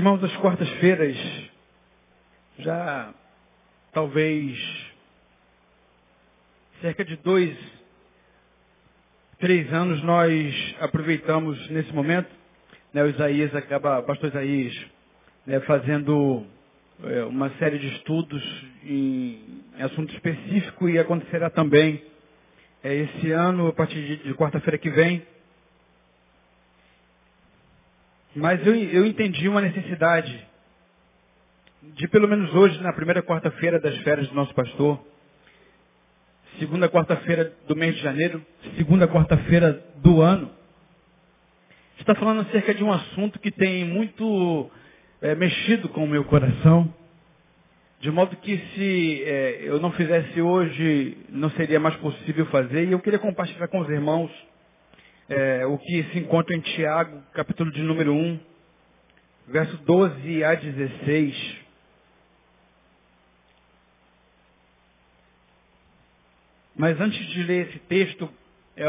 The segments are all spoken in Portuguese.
Irmãos, as quartas-feiras, já talvez cerca de dois, três anos, nós aproveitamos nesse momento, né, o Isaías acaba, pastor Isaías, né, fazendo é, uma série de estudos em, em assunto específico e acontecerá também é, esse ano, a partir de, de quarta-feira que vem. Mas eu, eu entendi uma necessidade de pelo menos hoje, na primeira quarta-feira das férias do nosso pastor, segunda quarta-feira do mês de janeiro, segunda quarta-feira do ano, está falando acerca de um assunto que tem muito é, mexido com o meu coração, de modo que se é, eu não fizesse hoje, não seria mais possível fazer, e eu queria compartilhar com os irmãos é, o que se encontra em Tiago, capítulo de número 1, verso 12 a 16. Mas antes de ler esse texto, é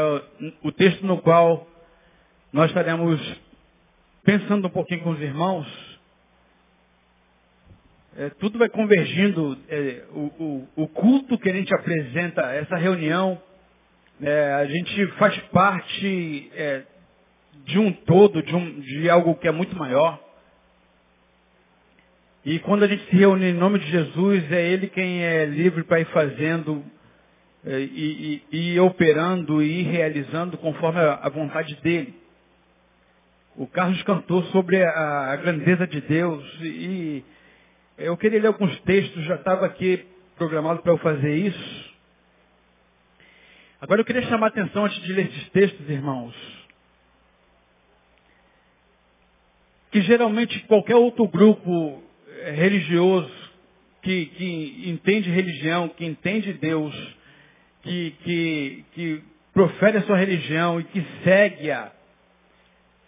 o texto no qual nós estaremos pensando um pouquinho com os irmãos, é, tudo vai convergindo, é, o, o, o, culto que a gente apresenta, essa reunião, é, a gente faz parte é, de um todo, de, um, de algo que é muito maior. E quando a gente se reúne em nome de Jesus, é Ele quem é livre para ir fazendo é, e, e, e, operando e realizando conforme a, a, vontade dele. O Carlos cantou sobre a, a, grandeza de Deus e eu queria ler alguns textos, já estava aqui programado para eu fazer isso. Agora eu queria chamar a atenção antes de ler esses textos, irmãos, que geralmente qualquer outro grupo é, religioso que, que entende religião, que entende Deus, que, que, que profere a sua religião e que segue-a.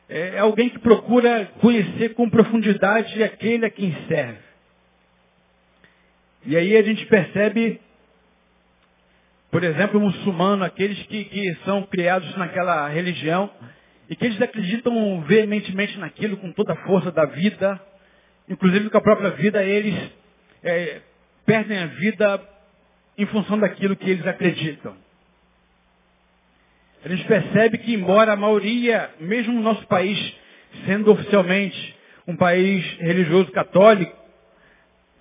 É, é alguém que procura conhecer com profundidade aquele a quem serve. E aí a gente percebe, por exemplo, o muçulmano, aqueles que, que são criados naquela religião e que eles acreditam veementemente naquilo com toda a força da vida, inclusive com a própria vida, eles é, perdem a vida em função daquilo que eles acreditam. A gente percebe que, embora a maioria, mesmo no nosso país, sendo oficialmente um país religioso católico,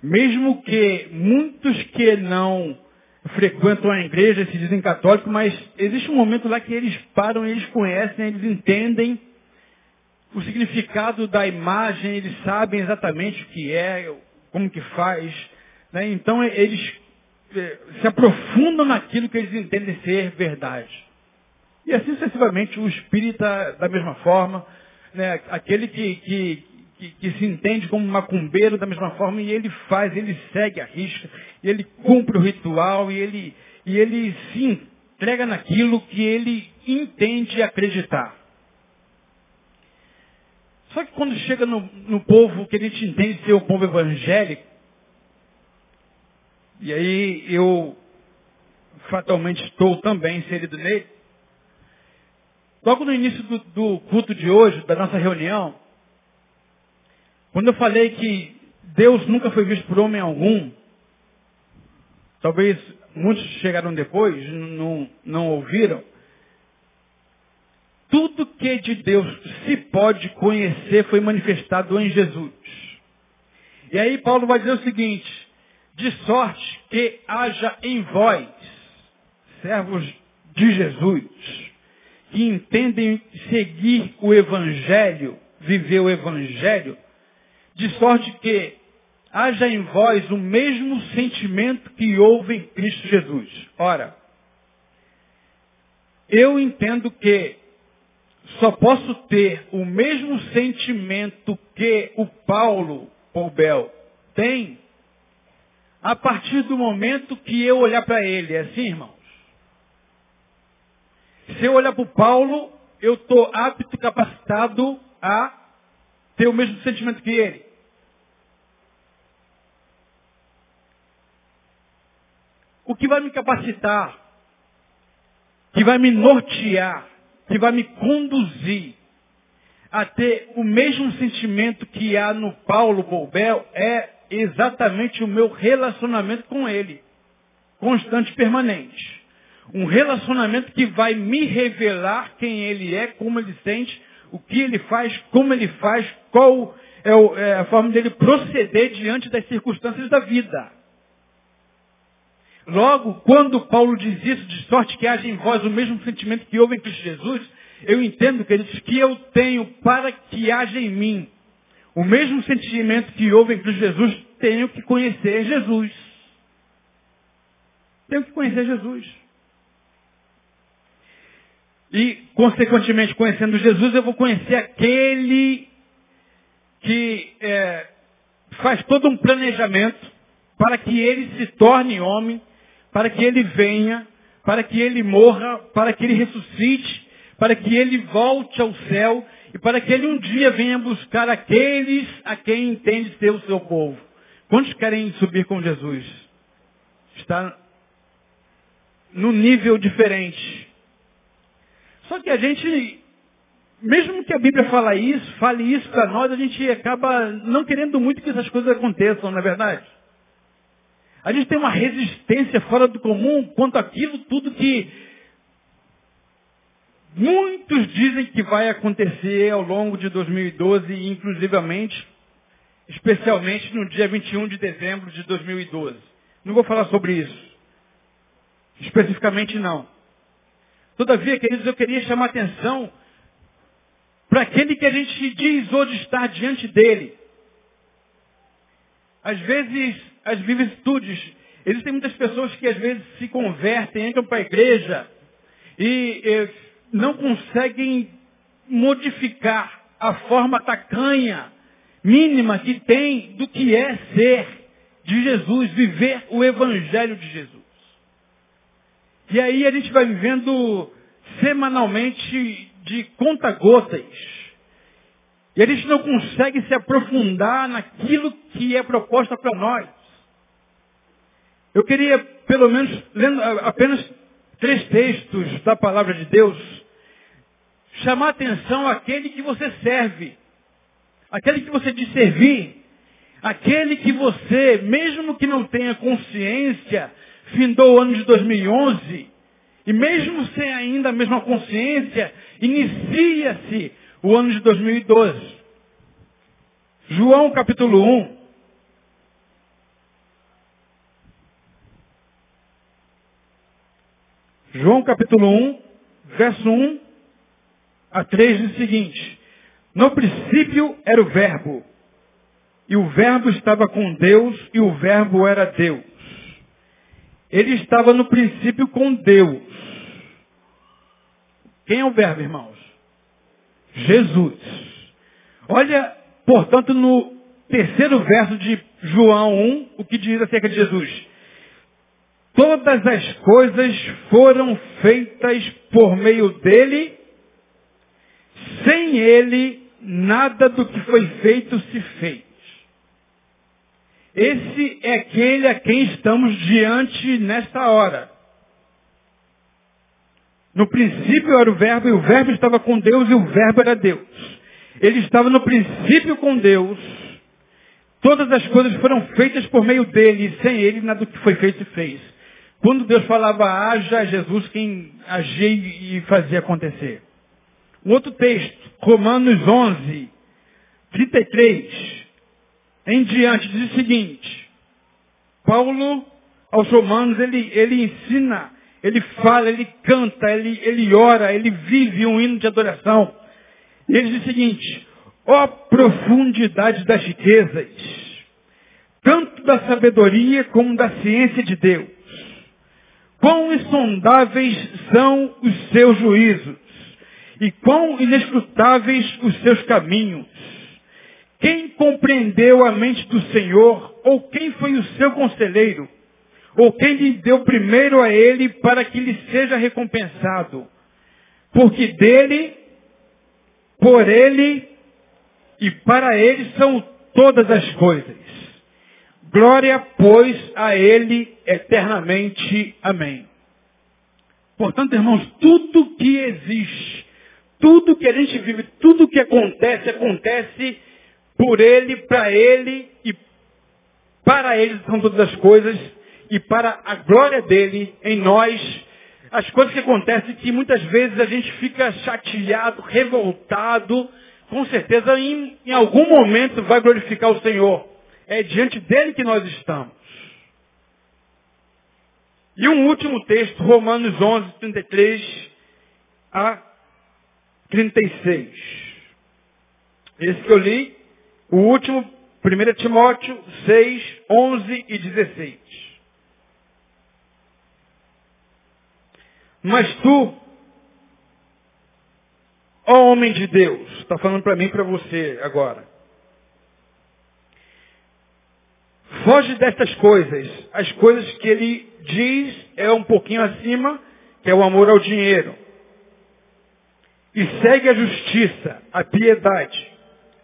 mesmo que muitos que não frequentam a igreja se dizem católicos, mas existe um momento lá que eles param, eles conhecem, eles entendem o significado da imagem, eles sabem exatamente o que é, como que faz. Né? Então eles é, se aprofundam naquilo que eles entendem ser verdade. E assim sucessivamente o espírita da mesma forma, né, aquele que, que, que, que, se entende como macumbeiro da mesma forma, e ele faz, ele segue a risca, ele cumpre o ritual, e ele, e ele se entrega naquilo que ele entende acreditar. Só que quando chega no, no povo que a gente entende ser o povo evangélico, e aí eu fatalmente estou também inserido nele. Logo no início do, do culto de hoje, da nossa reunião, quando eu falei que Deus nunca foi visto por homem algum, talvez muitos chegaram depois, não, não ouviram, tudo que de Deus se pode conhecer foi manifestado em Jesus. E aí Paulo vai dizer o seguinte, de sorte que haja em vós, servos de Jesus, que entendem seguir o Evangelho, viver o Evangelho, de sorte que haja em vós o mesmo sentimento que houve em Cristo Jesus. Ora, eu entendo que só posso ter o mesmo sentimento que o Paulo, Paul Bell, tem a partir do momento que eu olhar para ele. É assim, irmãos? Se eu olhar para o Paulo, eu estou apto, capacitado a ter o mesmo sentimento que ele. O que vai me capacitar, que vai me nortear, que vai me conduzir a ter o mesmo sentimento que há no Paulo Bolbel é exatamente o meu relacionamento com ele. Constante e permanente. Um relacionamento que vai me revelar quem ele é, como ele sente, o que ele faz, como ele faz, qual é, é a forma dele proceder diante das circunstâncias da vida. Logo, quando Paulo diz isso, de sorte que haja em vós o mesmo sentimento que houve em Cristo Jesus, eu entendo, queridos, que eu tenho para que haja em mim o mesmo sentimento que houve em Cristo Jesus, tenho que conhecer Jesus. Tenho que conhecer Jesus. E, consequentemente, conhecendo Jesus, eu vou conhecer aquele que é, faz todo um planejamento para que ele se torne homem, para que ele venha, para que ele morra, para que ele ressuscite, para que ele volte ao céu e para que ele um dia venha buscar aqueles a quem entende ser o seu povo. Quantos querem subir com Jesus? Está num nível diferente. Só que a gente, mesmo que a Bíblia fale isso, fale isso para nós, a gente acaba não querendo muito que essas coisas aconteçam, não é verdade? A gente tem uma resistência fora do comum quanto àquilo tudo que muitos dizem que vai acontecer ao longo de 2012, inclusivamente, especialmente no dia 21 de dezembro de 2012. Não vou falar sobre isso. Especificamente não. Todavia, queridos, eu queria chamar atenção para aquele que a gente diz hoje estar diante dele. Às vezes, as vicissitudes, existem muitas pessoas que às vezes se convertem, entram para a igreja e, e não conseguem modificar a forma tacanha, mínima que tem do que é ser de Jesus, viver o Evangelho de Jesus. E aí a gente vai vivendo semanalmente de conta-gotas. E a gente não consegue se aprofundar naquilo que é proposta para nós. Eu queria, pelo menos, lendo apenas três textos da palavra de Deus, chamar atenção àquele que você serve, aquele que você diz servir, aquele que você, mesmo que não tenha consciência, findou o ano de 2011, e mesmo sem ainda a mesma consciência, inicia-se o ano de 2012. João capítulo 1. João capítulo 1, verso 1 a 3 diz o seguinte: No princípio era o Verbo, e o Verbo estava com Deus, e o Verbo era Deus. Ele estava no princípio com Deus. Quem é o Verbo, irmãos? Jesus. Olha, portanto, no terceiro verso de João 1, o que diz acerca de Jesus. Todas as coisas foram feitas por meio dele sem ele, nada do que foi feito se fez. Esse é aquele a quem estamos diante nesta hora. No princípio era o verbo, e o verbo estava com Deus, e o verbo era Deus. Ele estava no princípio com Deus. Todas as coisas foram feitas por meio dele, e sem ele nada do que foi feito fez. Quando Deus falava haja, Jesus quem agia e fazia acontecer. Um outro texto, Romanos 11, 33, em diante, diz o seguinte, Paulo, aos romanos, ele, ele ensina, ele fala, ele canta, ele, ele ora, ele vive um hino de adoração. E ele diz o seguinte, ó profundidade das riquezas, tanto da sabedoria como da ciência de Deus. Quão insondáveis são os seus juízos e quão inescrutáveis os seus caminhos. Quem compreendeu a mente do Senhor, ou quem foi o seu conselheiro, ou quem lhe deu primeiro a ele para que lhe seja recompensado? Porque dele, por ele e para ele são todas as coisas. Glória, pois, a ele eternamente. Amém. Portanto, irmãos, tudo que existe tudo que a gente vive, tudo que acontece, acontece por Ele, para Ele e para Ele são todas as coisas e para a glória dele em nós. As coisas que acontecem que muitas vezes a gente fica chateado, revoltado, com certeza em, em algum momento vai glorificar o Senhor. É diante dele que nós estamos. E um último texto, Romanos 11, 33 a 36. Esse que eu li, o último, 1 Timóteo 6, 11 e 16. Mas tu, homem de Deus, está falando para mim e para você agora. Foge destas coisas. As coisas que ele diz é um pouquinho acima, que é o amor ao dinheiro. E segue a justiça, a piedade,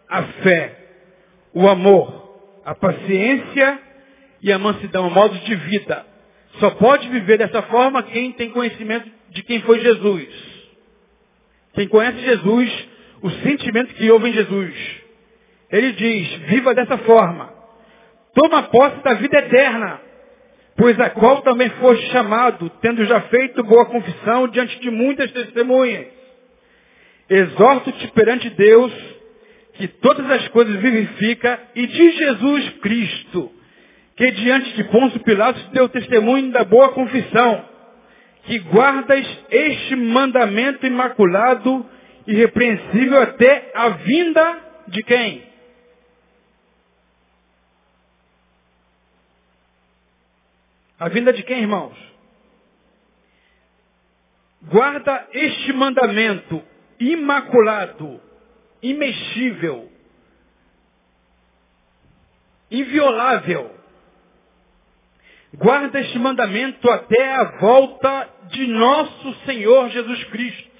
a fé, o amor, a paciência e a mansidão, modos de vida. Só pode viver dessa forma quem tem conhecimento de quem foi Jesus. Quem conhece Jesus, o sentimento que houve em Jesus. Ele diz, viva dessa forma. Toma posse da vida eterna, pois a qual também foste chamado, tendo já feito boa confissão diante de muitas testemunhas. Exorto-te perante Deus, que todas as coisas vivifica, e de Jesus Cristo, que diante de Pôncio Pilatos deu testemunho da boa confissão, que guardas este mandamento imaculado e repreensível até a vinda de quem? A vinda de quem, irmãos? Guarda este mandamento imaculado, imexível, inviolável. Guarda este mandamento até a volta de nosso Senhor Jesus Cristo,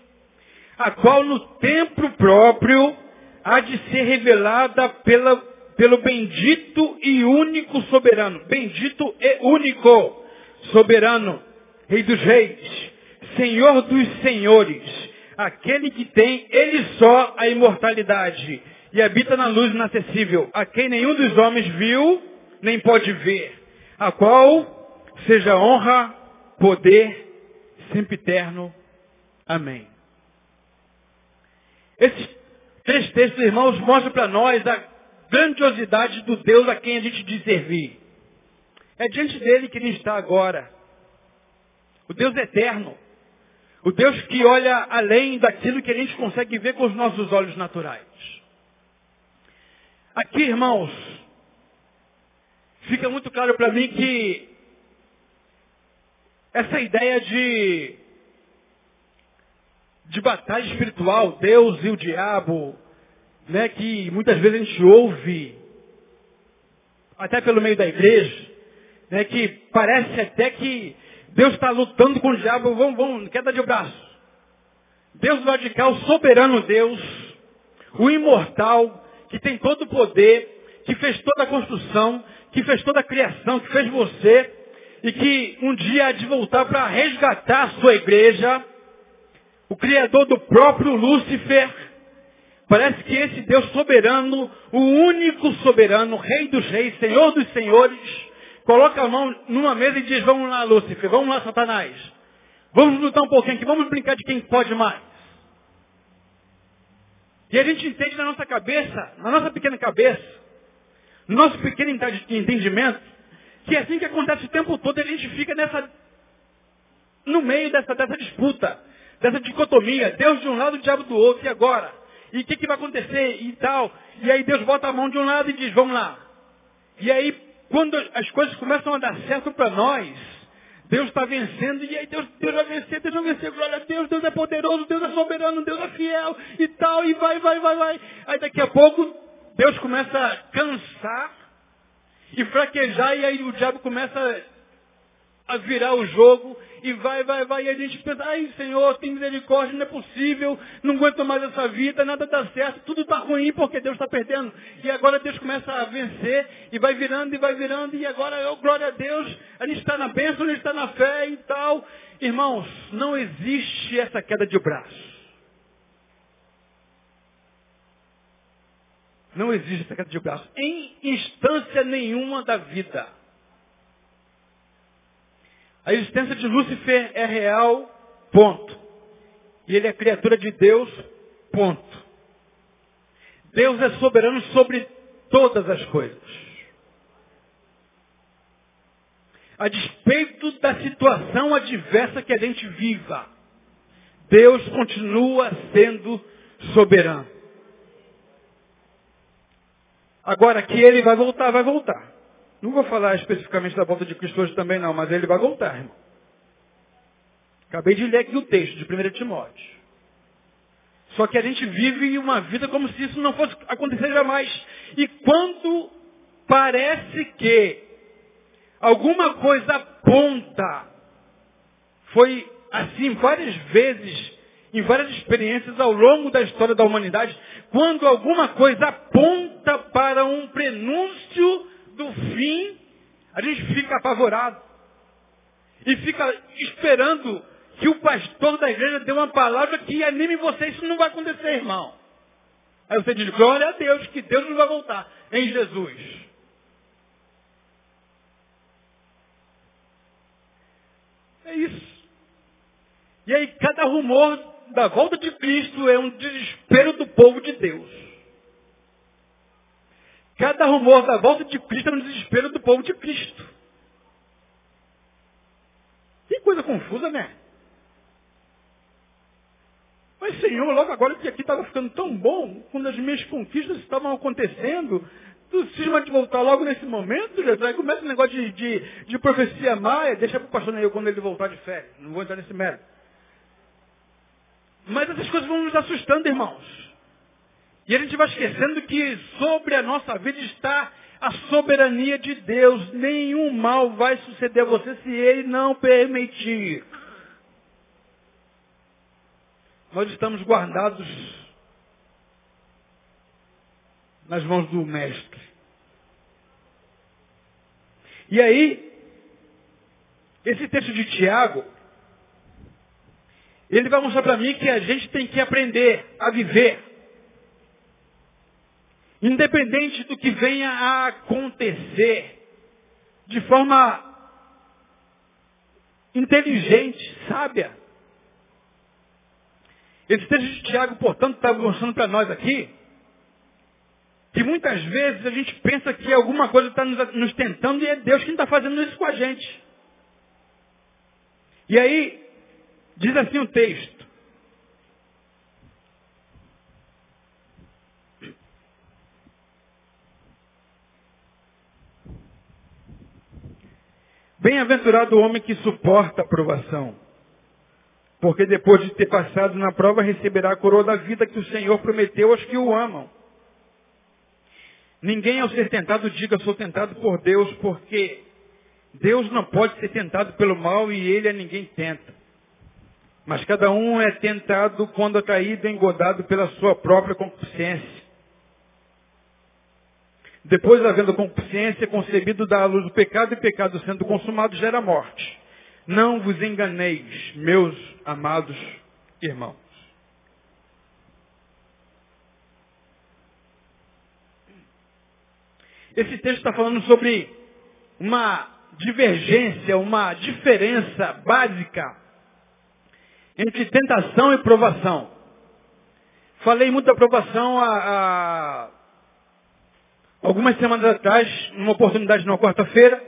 a qual no tempo próprio há de ser revelada pela, pelo bendito e único soberano. Bendito e único soberano, Rei dos Reis, Senhor dos Senhores, aquele que tem ele só a imortalidade e habita na luz inacessível, a quem nenhum dos homens viu, nem pode ver, a qual seja honra, poder, sempre eterno. Amém. Esses três textos, irmãos, mostram para nós a grandiosidade do Deus a quem a gente diz servir. É diante dele que ele está agora. O Deus eterno. O Deus que olha além daquilo que a gente consegue ver com os nossos olhos naturais. Aqui, irmãos, fica muito claro para mim que essa ideia de, de batalha espiritual, Deus e o diabo, né, que muitas vezes a gente ouve, até pelo meio da igreja, né, que parece até que Deus está lutando com o diabo, vamos, vamos, queda de braço. Deus radical, soberano Deus, o imortal, que tem todo o poder, que fez toda a construção, que fez toda a criação, que fez você, e que um dia há de voltar para resgatar a sua igreja, o Criador do próprio Lúcifer, parece que esse Deus soberano, o único soberano, Rei dos Reis, Senhor dos Senhores, coloca a mão numa mesa e diz, vamos lá, Lúcifer, vamos lá, Satanás. Vamos lutar um pouquinho aqui, vamos brincar de quem pode mais. E a gente entende na nossa cabeça, na nossa pequena cabeça, no nosso pequeno entendimento, que é assim que acontece o tempo todo, a gente fica nessa, no meio dessa, dessa disputa, dessa dicotomia, Deus de um lado, o diabo do outro, e agora? E o que, que vai acontecer? E tal. E aí Deus bota a mão de um lado e diz, vamos lá. E aí quando as coisas começam a dar certo para nós, Deus está vencendo, e aí Deus, Deus vai vencer, Deus vai vencer, glória a Deus, Deus é poderoso, Deus é soberano, Deus é fiel e tal, e vai, vai, vai, vai. Aí daqui a pouco, Deus começa a cansar e fraquejar, e aí o diabo começa a virar o jogo e vai, vai, vai. E a gente pensa, ai Senhor, tem misericórdia, não é possível, não aguento mais essa vida, nada dá certo, tudo está ruim porque Deus está perdendo. E agora Deus começa a vencer e vai virando e vai virando e agora, oh, glória a Deus, a gente está na bênção, a gente está na fé e tal. Irmãos, não existe essa queda de braço. Não existe queda de braço. Em instância nenhuma da vida. A existência de Lúcifer é real, ponto. E ele é criatura de Deus, ponto. Deus é soberano sobre todas as coisas. A despeito da situação adversa que a gente viva, Deus continua sendo soberano. Agora que ele vai voltar, vai voltar. Não vou falar especificamente da volta de Cristo hoje também não, mas ele vai voltar, irmão. Acabei de ler aqui o texto de 1 Timóteo. Só que a gente vive uma vida como se isso não fosse acontecer jamais. E quando parece que alguma coisa aponta, foi assim várias vezes, em várias experiências ao longo da história da humanidade, quando alguma coisa aponta para um prenúncio do fim, a gente fica apavorado. E fica esperando que o pastor da igreja dê uma palavra que anime você. Isso não vai acontecer, irmão. Aí você diz, glória a Deus, que Deus não vai voltar em Jesus. É isso. E aí cada rumor da volta de Cristo é um desespero do povo de Deus. Cada rumor da volta de Cristo é um desespero do povo de Cristo. Que coisa confusa, né? Mas, Senhor, logo agora que aqui estava ficando tão bom, quando as minhas conquistas estavam acontecendo, tu cisma de voltar logo nesse momento, Jesus? Aí começa um negócio de, de, de profecia maia, deixa para o pastor Neil quando ele voltar de férias. Não vou entrar nesse mérito. Mas essas coisas vão nos assustando, irmãos. E a gente vai esquecendo que sobre a nossa vida está a soberania de Deus. Nenhum mal vai suceder a você se Ele não permitir. Nós estamos guardados nas mãos do Mestre. E aí, esse texto de Tiago, ele vai mostrar para mim que a gente tem que aprender a viver. Independente do que venha a acontecer, de forma inteligente, sábia. Esse texto de Tiago, portanto, está mostrando para nós aqui que muitas vezes a gente pensa que alguma coisa está nos, tentando e é Deus quem está fazendo isso com a gente. E aí, diz assim o texto. Bem-aventurado o homem que suporta a provação porque depois de ter passado na prova, receberá a coroa da vida que o Senhor prometeu aos que o amam. Ninguém ao ser tentado diga sou tentado por Deus, porque Deus não pode ser tentado pelo mal e ele a ninguém tenta. Mas cada um é tentado quando é caído engodado pela sua própria concupiscência. Depois, havendo concupiscência, concebido da luz do pecado, e pecado sendo consumado, gera morte. Não vos enganeis, meus amados irmãos. Esse texto está falando sobre uma divergência, uma diferença básica entre tentação e provação. Falei muito da provação há, há algumas semanas atrás, numa oportunidade numa quarta-feira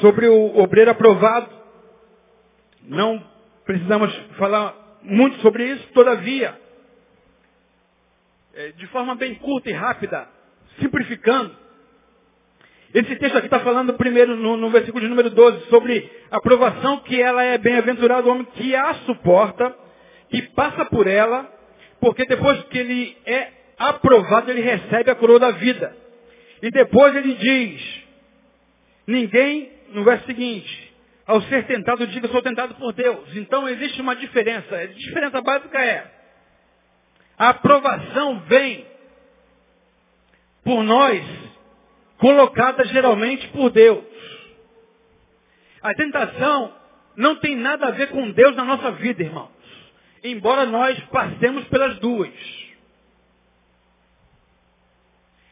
sobre o obreiro aprovado. Não precisamos falar muito sobre isso, todavia, é, de forma bem curta e rápida, simplificando, esse texto aqui está falando primeiro no, no, versículo de número 12 sobre a aprovação que ela é bem-aventurado o homem que a suporta, que passa por ela, porque depois que ele é aprovado, ele recebe a coroa da vida. E depois ele diz, ninguém no verso seguinte, ao ser tentado, diga, sou tentado por Deus. Então existe uma diferença. A diferença básica é, a aprovação vem por nós, colocada geralmente por Deus. A tentação não tem nada a ver com Deus na nossa vida, irmãos. Embora nós passemos pelas duas.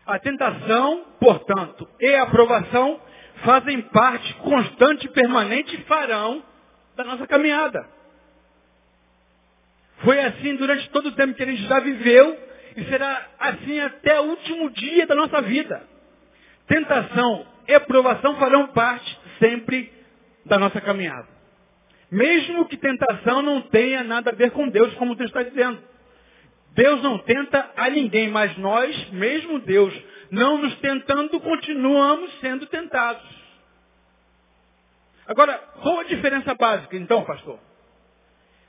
A tentação, portanto, e a aprovação fazem parte constante permanente e farão da nossa caminhada. Foi assim durante todo o tempo que a gente já viveu e será assim até o último dia da nossa vida. Tentação e aprovação farão parte sempre da nossa caminhada. Mesmo que tentação não tenha nada a ver com Deus, como Deus está dizendo. Deus não tenta a ninguém, mas nós, mesmo Deus, não nos tentando, continuamos sendo tentados. Agora, qual a diferença básica, então, pastor?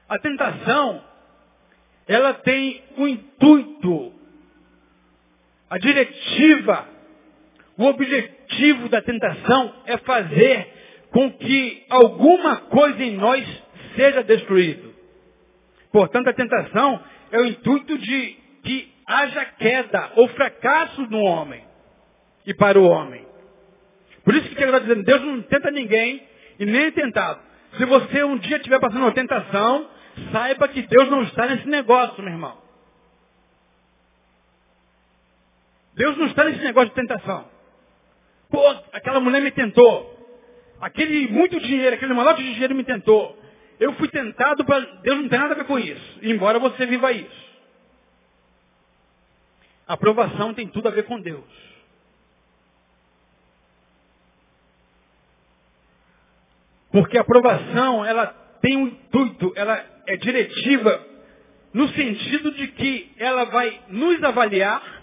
A tentação, ela tem o intuito, a diretiva, o objetivo da tentação é fazer com que alguma coisa em nós seja destruído. Portanto, a tentação é o intuito de que haja queda ou fracasso no homem e para o homem. Por isso que está dizendo, Deus não tenta ninguém e nem é tentado. Se você um dia estiver passando uma tentação, saiba que Deus não está nesse negócio, meu irmão. Deus não está nesse negócio de tentação. Pô, aquela mulher me tentou. Aquele muito dinheiro, aquele malote de dinheiro me tentou. Eu fui tentado para. Deus não tem nada a ver com isso. Embora você viva isso. A aprovação tem tudo a ver com Deus. Porque a aprovação, ela tem um intuito, ela é diretiva no sentido de que ela vai nos avaliar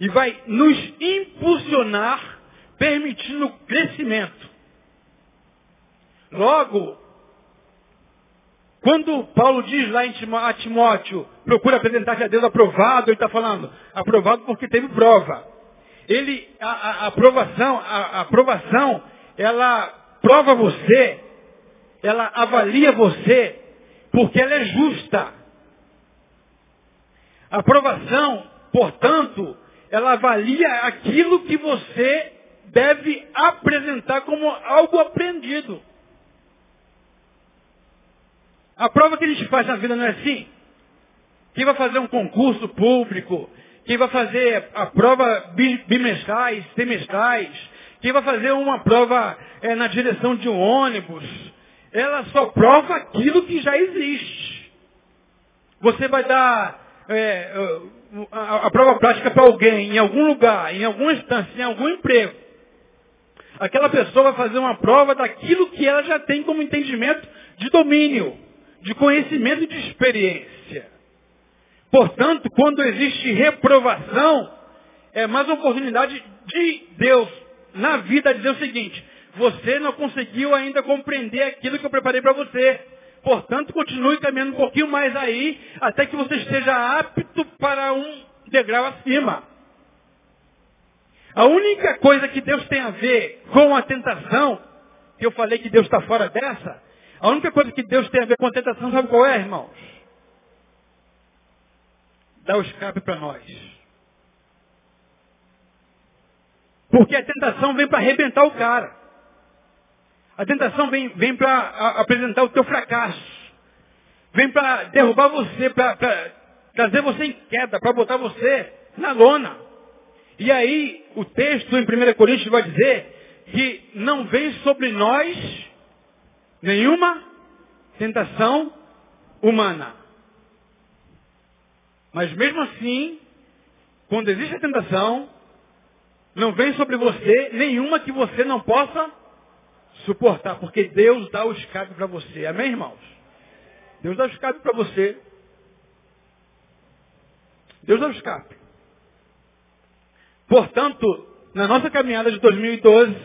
e vai nos impulsionar, permitindo crescimento. Logo, quando Paulo diz lá em Timóteo, procura apresentar-se a Deus aprovado, ele está falando, aprovado porque teve prova. Ele, a, a, a aprovação, a, a aprovação, ela prova você, ela avalia você, porque ela é justa. A aprovação, portanto, ela avalia aquilo que você deve apresentar como algo aprendido. A prova que a gente faz na vida não é assim? Quem vai fazer um concurso público, quem vai fazer a prova bimestrais, semestrais, quem vai fazer uma prova é, na direção de um ônibus, ela só prova aquilo que já existe. Você vai dar é, a, a prova prática para alguém, em algum lugar, em alguma instância, em algum emprego. Aquela pessoa vai fazer uma prova daquilo que ela já tem como entendimento de domínio de conhecimento e de experiência. Portanto, quando existe reprovação, é mais uma oportunidade de Deus na vida dizer o seguinte, você não conseguiu ainda compreender aquilo que eu preparei para você. Portanto, continue caminhando um pouquinho mais aí, até que você esteja apto para um degrau acima. A única coisa que Deus tem a ver com a tentação, que eu falei que Deus está fora dessa, a única coisa que Deus tem a ver com a tentação, sabe qual é, irmãos? Dá o escape para nós. Porque a tentação vem para arrebentar o cara. A tentação vem, vem para apresentar o teu fracasso. Vem para derrubar você, para trazer você em queda, para botar você na lona. E aí, o texto em 1 Coríntios vai dizer que não vem sobre nós nenhuma tentação humana. Mas mesmo assim, quando existe a tentação, não vem sobre você nenhuma que você não possa suportar, porque Deus dá o escape para você. Amém, irmãos? Deus dá o escape para você. Deus dá o escape. Portanto, na nossa caminhada de 2012,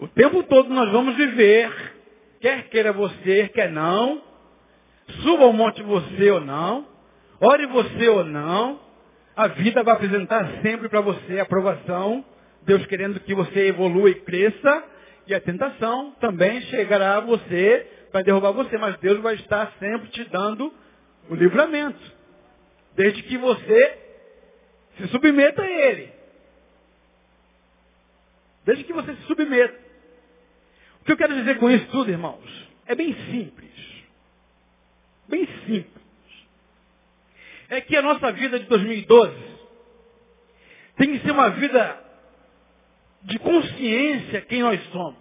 o tempo todo nós vamos viver, quer queira você, quer não, suba ao monte você ou não, ore você ou não, a vida vai apresentar sempre para você aprovação, Deus querendo que você evolua e cresça, e a tentação também chegará a você para derrubar você, mas Deus vai estar sempre te dando o livramento, desde que você se submeta a Ele. Desde que você se submeta. O que eu quero dizer com isso tudo, irmãos, é bem simples. Bem simples. É que a nossa vida de 2012 tem que ser uma vida de consciência quem nós somos.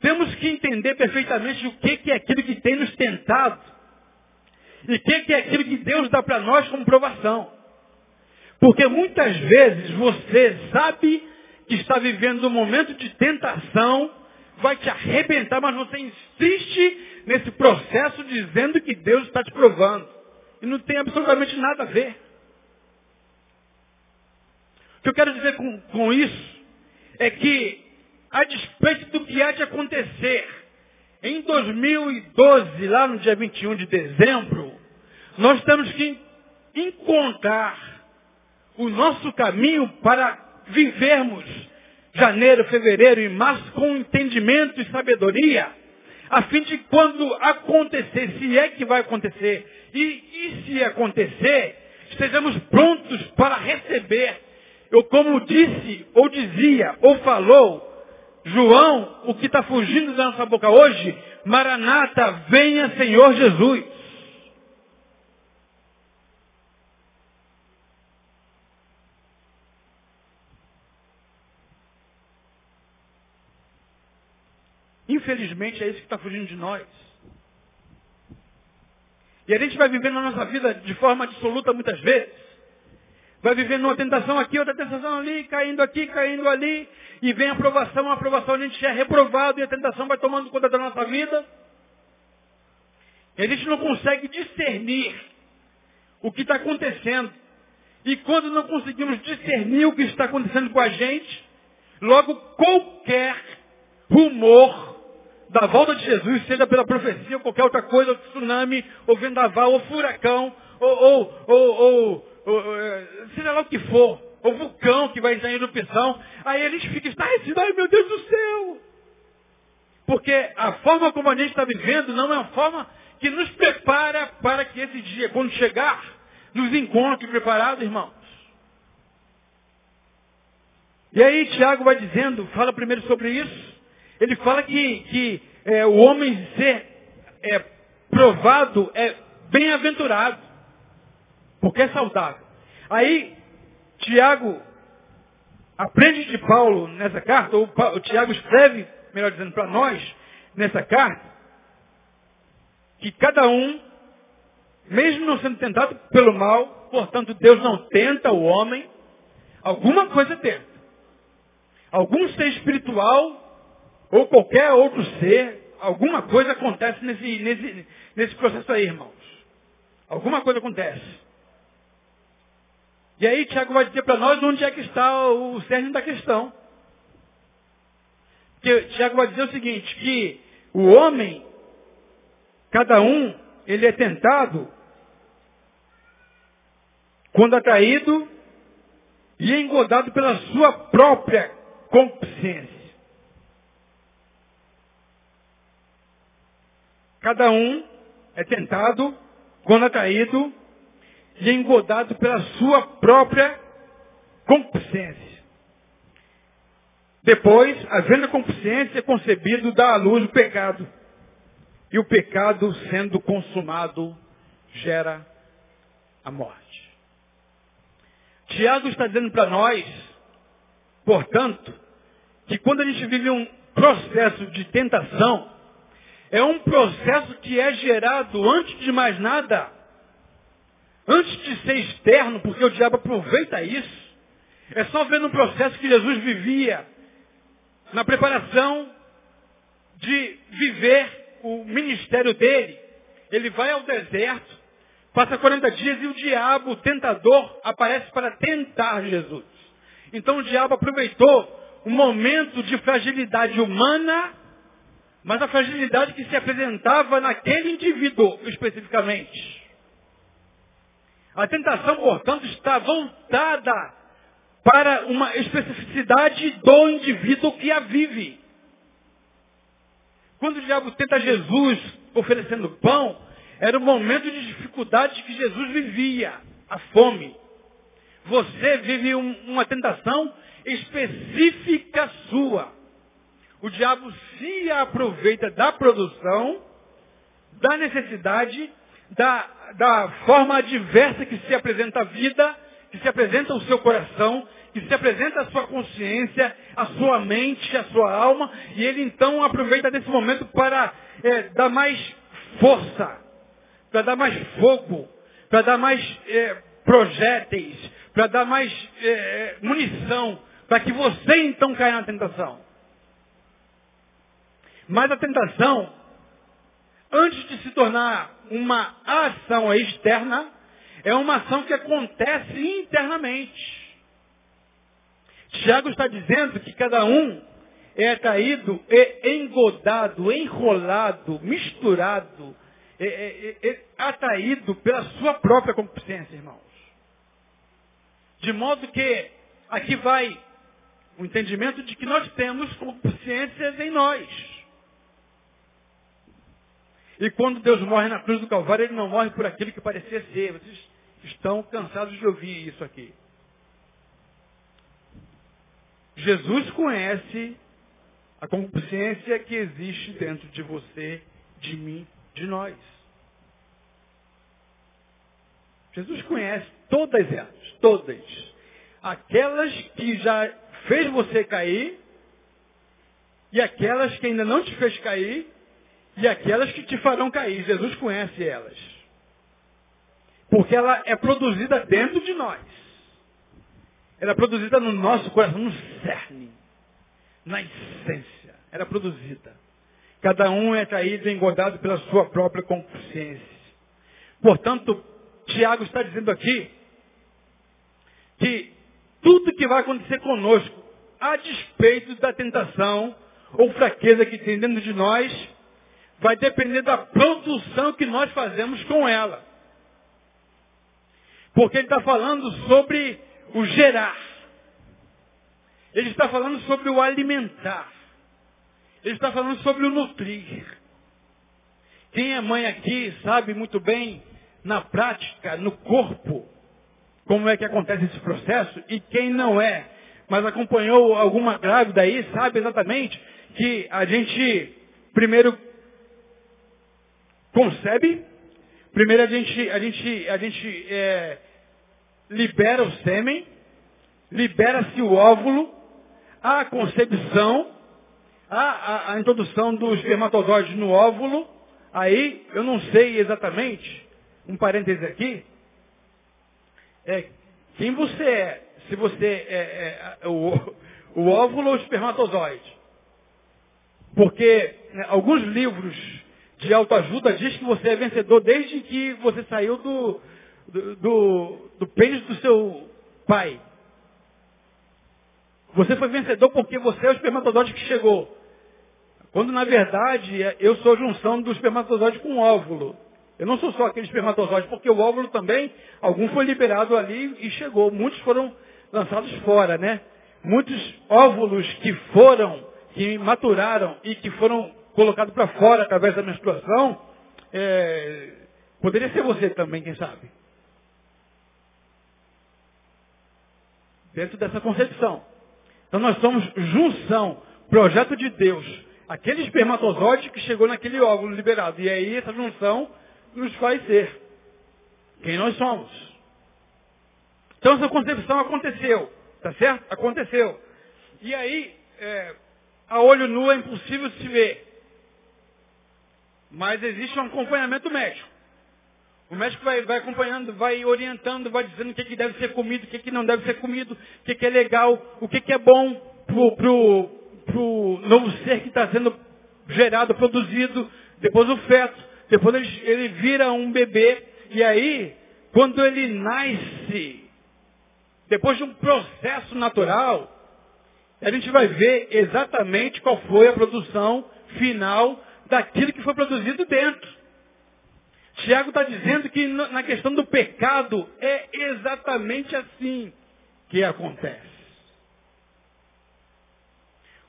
Temos que entender perfeitamente o que é aquilo que tem nos tentado. E o que é aquilo que Deus dá para nós como provação. Porque muitas vezes você sabe que está vivendo um momento de tentação, vai te arrebentar, mas você insiste nesse processo dizendo que Deus está te provando. E não tem absolutamente nada a ver. Que eu quero dizer com, com isso é que, a despeito do que há de acontecer, em 2012, lá no dia 21 de dezembro, nós temos que encontrar o nosso caminho para vivermos janeiro, fevereiro e março com entendimento e sabedoria, a fim de quando acontecer, se é que vai acontecer, e, e se acontecer, estejamos prontos para receber eu como disse, ou dizia, ou falou, João, o que está fugindo da nossa boca hoje, Maranata, venha Senhor Jesus. Infelizmente é isso que está fugindo de nós. E a gente vai vivendo a nossa vida de forma absoluta muitas vezes. Vai vivendo uma tentação aqui, outra tentação ali, caindo aqui, caindo ali, e vem a aprovação, a aprovação a gente é reprovado e a tentação vai tomando conta da nossa vida. E a gente não consegue discernir o que está acontecendo. E quando não conseguimos discernir o que está acontecendo com a gente, logo qualquer rumor da volta de Jesus, seja pela profecia ou qualquer outra coisa, ou tsunami, ou vendaval, ou furacão, ou, ou, ou, ou seja lá o que for, o vulcão que vai entrar em erupção, aí eles ficam estarrecidos, ai meu Deus do céu! Porque a forma como a gente está vivendo não é uma forma que nos prepara para que esse dia, quando chegar, nos encontre preparados, irmãos. E aí Tiago vai dizendo, fala primeiro sobre isso. Ele fala que, que é, o homem ser é, provado é bem-aventurado. Porque é saudável. Aí, Tiago aprende de Paulo nessa carta, ou o Tiago escreve, melhor dizendo, para nós, nessa carta, que cada um, mesmo não sendo tentado pelo mal, portanto Deus não tenta o homem, alguma coisa tenta. Algum ser espiritual, ou qualquer outro ser, alguma coisa acontece nesse, nesse, nesse processo aí, irmãos. Alguma coisa acontece. E aí Tiago vai dizer para nós onde é que está o cerne da questão. Porque Tiago vai dizer o seguinte, que o homem, cada um, ele é tentado quando atraído e engodado pela sua própria consciência. Cada um é tentado quando atraído e engodado pela sua própria concupiscência. Depois, havendo a concupiscência, concebido, dá à luz o pecado. E o pecado, sendo consumado, gera a morte. Tiago está dizendo para nós, portanto, que quando a gente vive um processo de tentação, é um processo que é gerado, antes de mais nada, Antes de ser externo, porque o diabo aproveita isso, é só ver no processo que Jesus vivia, na preparação de viver o ministério dele. Ele vai ao deserto, passa 40 dias e o diabo, o tentador, aparece para tentar Jesus. Então o diabo aproveitou um momento de fragilidade humana, mas a fragilidade que se apresentava naquele indivíduo especificamente. A tentação, portanto, está voltada para uma especificidade do indivíduo que a vive. Quando o diabo tenta Jesus oferecendo pão, era um momento de dificuldade que Jesus vivia, a fome. Você vive um, uma tentação específica sua. O diabo se aproveita da produção, da necessidade da, da forma adversa que se apresenta a vida que se apresenta ao seu coração, que se apresenta à sua consciência, à sua mente, à sua alma, e ele então aproveita desse momento para é, dar mais força, para dar mais fogo, para dar mais é, projéteis, para dar mais é, é munição, para que você então caia na tentação. Mas a tentação, antes de se tornar uma ação externa, é uma ação que acontece internamente. Tiago está dizendo que cada um é caído e engodado, enrolado, misturado, é, é, é, é, atraído pela sua própria concupiscência, irmãos. De modo que aqui vai o entendimento de que nós temos concupiscências em nós. E quando Deus morre na cruz do Calvário, Ele não morre por aquilo que parecia ser. Vocês estão cansados de ouvir isso aqui. Jesus conhece a concupiscência que existe dentro de você, de mim, de nós. Jesus conhece todas elas, todas. Aquelas que já fez você cair, e aquelas que ainda não te fez cair, e aquelas que te farão cair. Jesus conhece elas. Porque ela é produzida dentro de nós. Ela é produzida no nosso coração, no cerne, na essência. Ela é produzida. Cada um é caído e engordado pela sua própria consciência. Portanto, Tiago está dizendo aqui que tudo que vai acontecer conosco, a despeito da tentação ou fraqueza que tem dentro de nós, vai depender da produção que nós fazemos com ela. Porque ele está falando sobre o gerar. Ele está falando sobre o alimentar. Ele está falando sobre o nutrir. Quem é mãe aqui sabe muito bem, na prática, no corpo, como é que acontece esse processo. E quem não é, mas acompanhou alguma grávida aí, sabe exatamente que a gente primeiro concebe, primeiro a gente, a gente, a gente é, libera o sêmen, libera-se o óvulo, a concepção, a, a, a introdução do espermatozoide no óvulo, aí eu não sei exatamente, um parêntese aqui, é quem você é, se você é, é o, o óvulo ou o espermatozoide. Porque né, alguns livros de autoajuda diz que você é vencedor desde que você saiu do, do, do, do pênis do seu pai. Você foi vencedor porque você é o espermatozoide que chegou. Quando na verdade eu sou a junção do espermatozoide com o óvulo. Eu não sou só aquele espermatozoide, porque o óvulo também, algum foi liberado ali e chegou. Muitos foram lançados fora, né? Muitos óvulos que foram, que maturaram e que foram colocados para fora através da menstruação, é, poderia ser você também, quem sabe. Dentro dessa concepção. Então nós somos junção, projeto de Deus. Aquele espermatozoide que chegou naquele óvulo liberado. E aí essa junção nos faz ser quem nós somos. Então essa concepção aconteceu. Tá certo? Aconteceu. E aí, é, a olho nu é impossível se ver. Mas existe um acompanhamento médico. O médico vai, vai, acompanhando, vai orientando, vai dizendo o que, que deve ser comido, o que, que não deve ser comido, o que, que é legal, o que, que é bom pro, pro, pro novo ser que está sendo gerado, produzido, depois o feto, depois ele, ele vira um bebê, e aí, quando ele nasce, depois de um processo natural, a gente vai ver exatamente qual foi a produção final daquilo que foi produzido dentro. Tiago está dizendo que na questão do pecado é exatamente assim que acontece.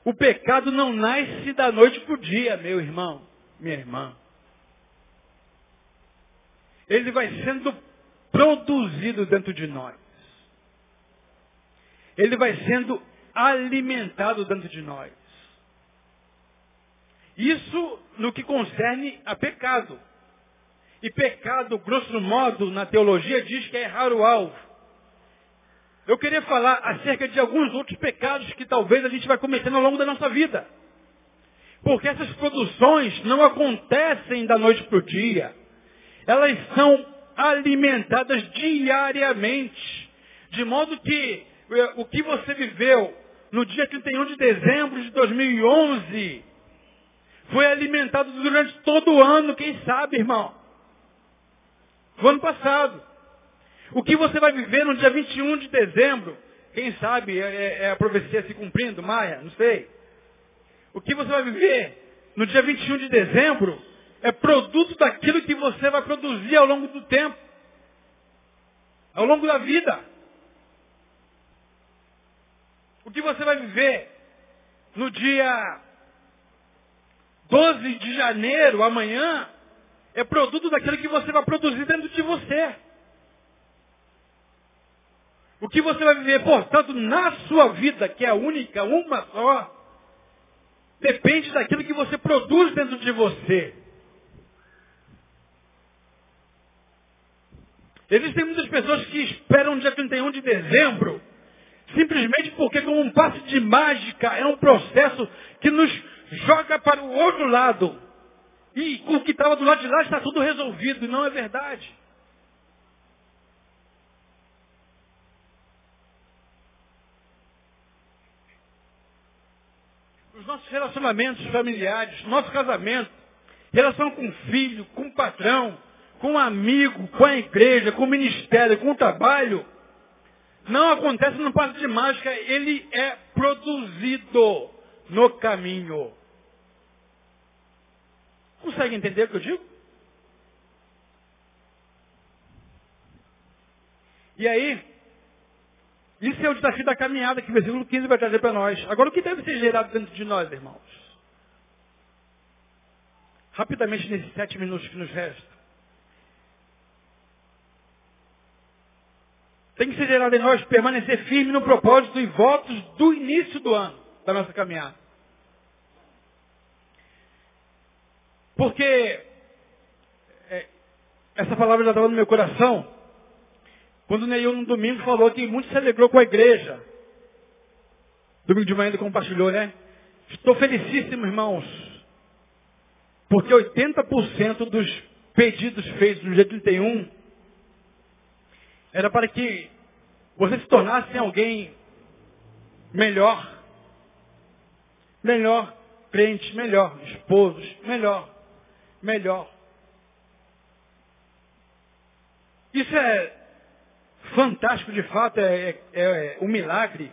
O pecado não nasce da noite para o dia, meu irmão, minha irmã. Ele vai sendo produzido dentro de nós. Ele vai sendo alimentado dentro de nós. Isso no que concerne a pecado. E pecado, grosso modo, na teologia, diz que é errar o alvo. eu queria falar acerca de alguns outros pecados que talvez a gente vai cometendo ao longo da nossa vida. Porque essas produções não acontecem da noite para o dia. Elas são alimentadas diariamente. De modo que eh, o que você viveu no dia 31 de dezembro de 2011 foi alimentado durante todo o ano, quem sabe, irmão? No ano passado. O que você vai viver no dia 21 de dezembro, quem sabe é, é, é a profecia se cumprindo, Maia, não sei. O que você vai viver no dia 21 de dezembro é produto daquilo que você vai produzir ao longo do tempo, ao longo da vida. O que você vai viver no dia 12 de janeiro, amanhã, é produto daquilo que você vai produzir dentro de você. O que você vai viver, portanto, na sua vida, que é única, uma só, depende daquilo que você produz dentro de você. Existem muitas pessoas que esperam dia 31 de dezembro, simplesmente porque, como um passe de mágica, é um processo que nos joga para o outro lado. E o que estava do lado de lá está tudo resolvido, não é verdade. Os nossos relacionamentos familiares, nosso casamento, relação com o filho, com o patrão, com o amigo, com a igreja, com o ministério, com o trabalho, não acontece no passo de mágica, ele é produzido no caminho. Consegue entender o que eu digo? E aí, isso é o desafio da caminhada que o versículo 15 vai trazer para nós. Agora, o que deve ser gerado dentro de nós, irmãos? Rapidamente, nesses sete minutos que nos restam. Tem que ser gerado em nós permanecer firme no propósito e votos do início do ano, da nossa caminhada. Porque é, essa palavra já estava no meu coração. Quando o Neil no domingo falou que muito se alegrou com a igreja. Domingo de manhã ele compartilhou, né? Estou felicíssimo, irmãos. Porque 80% dos pedidos feitos no dia 31 era para que você se tornasse alguém melhor. Melhor crente, melhor. Esposos, melhor melhor. Isso é fantástico de fato, é, é, é, um milagre.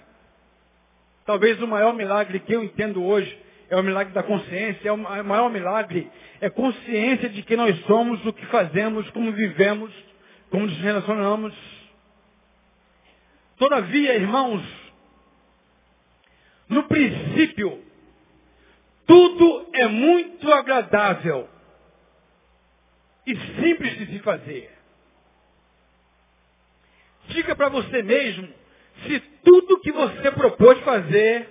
Talvez o maior milagre que eu entendo hoje é o milagre da consciência, é o maior milagre é consciência de que nós somos, o que fazemos, como vivemos, como nos relacionamos. Todavia, irmãos, no princípio, tudo é muito agradável e simples de se fazer. Diga para você mesmo se tudo que você propôs fazer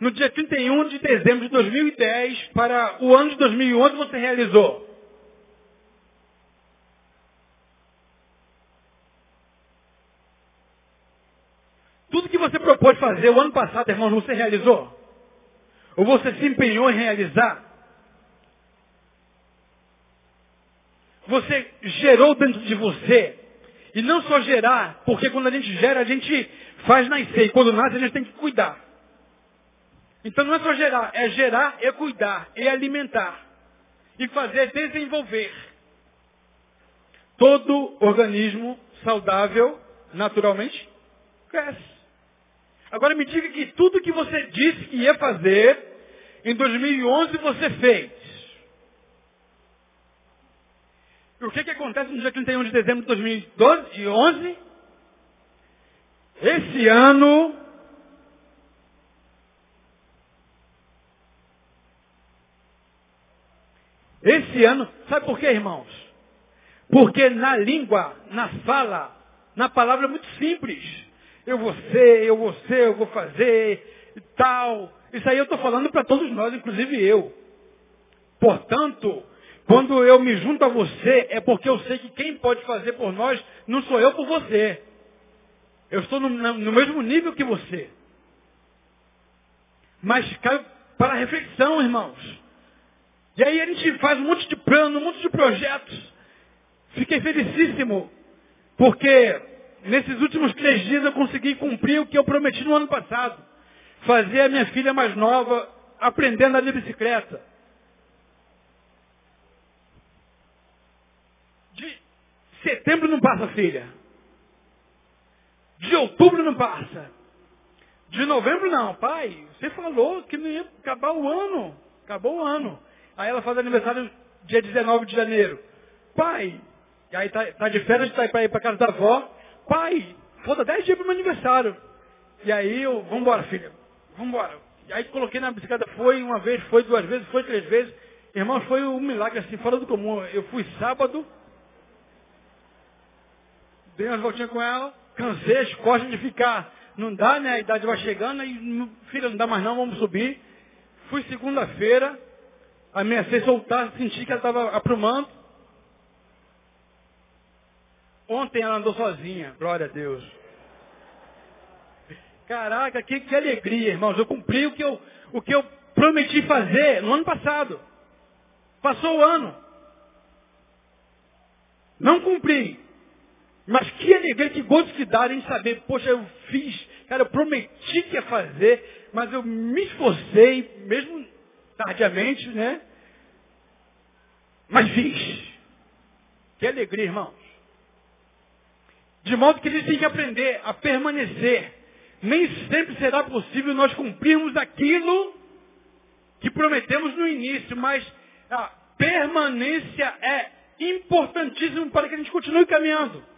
no dia 31 de dezembro de 2010 para o ano de 2011 você realizou. Tudo que você propôs fazer o ano passado, irmãos, você realizou? Ou você se empenhou em realizar? Você gerou dentro de você. E não só gerar, porque quando a gente gera, a gente faz nascer. E quando nasce, a gente tem que cuidar. Então não é só gerar, é gerar, é cuidar, é alimentar. E fazer desenvolver. Todo organismo saudável, naturalmente, cresce. Agora me diga que tudo que você disse que ia fazer, em 2011 você fez. E o que, que acontece no dia 31 de dezembro de 2011? Esse ano, esse ano, sabe por quê, irmãos? Porque na língua, na fala, na palavra é muito simples. Eu vou ser, eu vou ser, eu vou fazer e tal. Isso aí eu estou falando para todos nós, inclusive eu. Portanto, quando eu me junto a você, é porque eu sei que quem pode fazer por nós não sou eu por você. Eu estou no, no mesmo nível que você. Mas cai para reflexão, irmãos. E aí a gente faz um monte de plano, um monte de projetos. Fiquei felicíssimo, porque nesses últimos três dias eu consegui cumprir o que eu prometi no ano passado. Fazer a minha filha mais nova aprendendo a andar de bicicleta. De setembro não passa, filha. De outubro não passa. De novembro não. Pai, você falou que não ia acabar o ano. Acabou o ano. Aí ela faz aniversário dia 19 de janeiro. Pai, e aí tá, tá de férias, tá para ir para casa da avó. Pai, falta 10 dias para meu aniversário. E aí eu, vambora, filha. Vambora. E aí coloquei na bicicleta, foi uma vez, foi duas vezes, foi três vezes. Irmãos, foi um milagre assim, fora do comum. Eu fui sábado, dei umas voltinhas com ela, cansei as costas de ficar. Não dá, né? A idade vai chegando, e filha, não dá mais não, vamos subir. Fui segunda-feira, ameacei soltar, senti que ela estava aprumando. Ontem ela andou sozinha, glória a Deus. Caraca, que, que alegria, irmãos. Eu cumpri o que eu, o que eu prometi fazer no ano passado. Passou o ano. Não cumpri. Mas que alegria, que gosto que dá em saber, poxa, eu fiz, cara, eu prometi que ia fazer, mas eu me esforcei, mesmo tardiamente, né? Mas fiz. Que alegria, irmãos. De modo que eles têm que aprender a permanecer. Nem sempre será possível nós cumprirmos aquilo que prometemos no início, mas a permanência é importantíssimo para que a gente continue caminhando.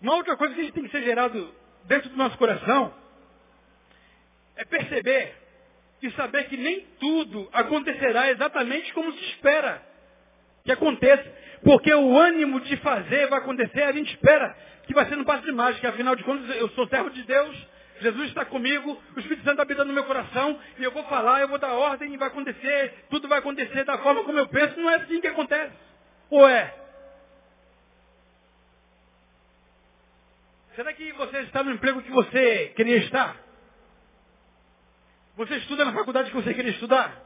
Uma outra coisa que a gente tem que ser gerado dentro do nosso coração é perceber e saber que nem tudo acontecerá exatamente como se espera que aconteça. Porque o ânimo de fazer vai acontecer, a gente espera que vai ser no passo de mágica. Afinal de contas, eu sou servo de Deus, Jesus está comigo, o Espírito Santo habitando no meu coração, e eu vou falar, eu vou dar ordem e vai acontecer, tudo vai acontecer da forma como eu penso. Não é assim que acontece. Ou é? Será que você está no emprego que você queria estar? Você estuda na faculdade que você queria estudar?